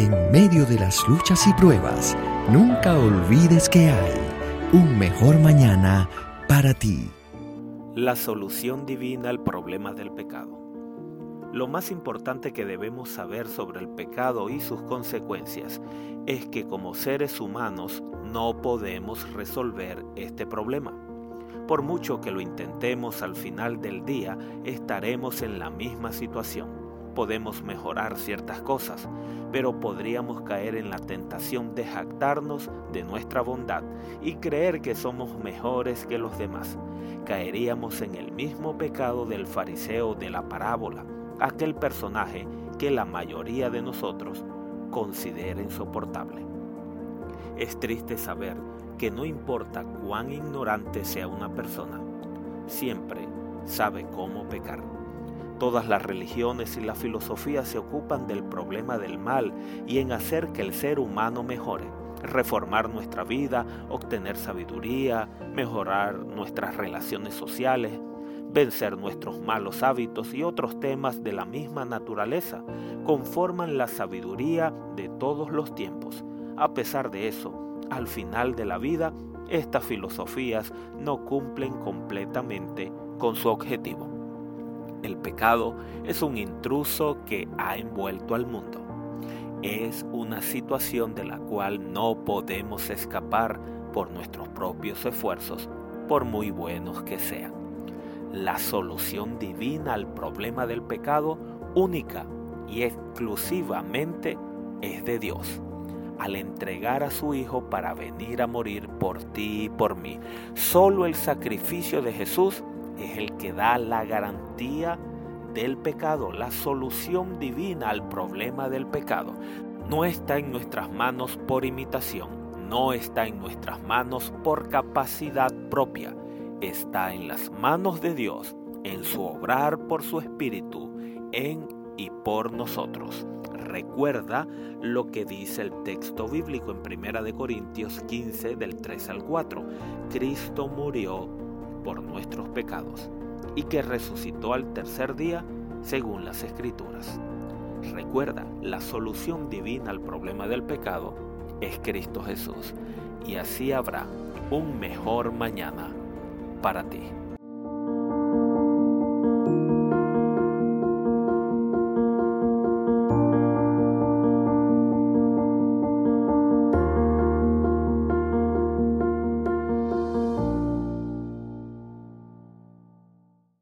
En medio de las luchas y pruebas, nunca olvides que hay un mejor mañana para ti. La solución divina al problema del pecado. Lo más importante que debemos saber sobre el pecado y sus consecuencias es que como seres humanos no podemos resolver este problema. Por mucho que lo intentemos al final del día, estaremos en la misma situación podemos mejorar ciertas cosas, pero podríamos caer en la tentación de jactarnos de nuestra bondad y creer que somos mejores que los demás. Caeríamos en el mismo pecado del fariseo de la parábola, aquel personaje que la mayoría de nosotros considera insoportable. Es triste saber que no importa cuán ignorante sea una persona, siempre sabe cómo pecar. Todas las religiones y la filosofía se ocupan del problema del mal y en hacer que el ser humano mejore, reformar nuestra vida, obtener sabiduría, mejorar nuestras relaciones sociales, vencer nuestros malos hábitos y otros temas de la misma naturaleza, conforman la sabiduría de todos los tiempos. A pesar de eso, al final de la vida, estas filosofías no cumplen completamente con su objetivo. El pecado es un intruso que ha envuelto al mundo. Es una situación de la cual no podemos escapar por nuestros propios esfuerzos, por muy buenos que sean. La solución divina al problema del pecado única y exclusivamente es de Dios al entregar a su Hijo para venir a morir por ti y por mí. Solo el sacrificio de Jesús es el que da la garantía del pecado, la solución divina al problema del pecado. No está en nuestras manos por imitación, no está en nuestras manos por capacidad propia, está en las manos de Dios, en su obrar por su Espíritu, en y por nosotros. Recuerda lo que dice el texto bíblico en 1 Corintios 15 del 3 al 4. Cristo murió por nuestros pecados y que resucitó al tercer día según las escrituras. Recuerda, la solución divina al problema del pecado es Cristo Jesús y así habrá un mejor mañana para ti.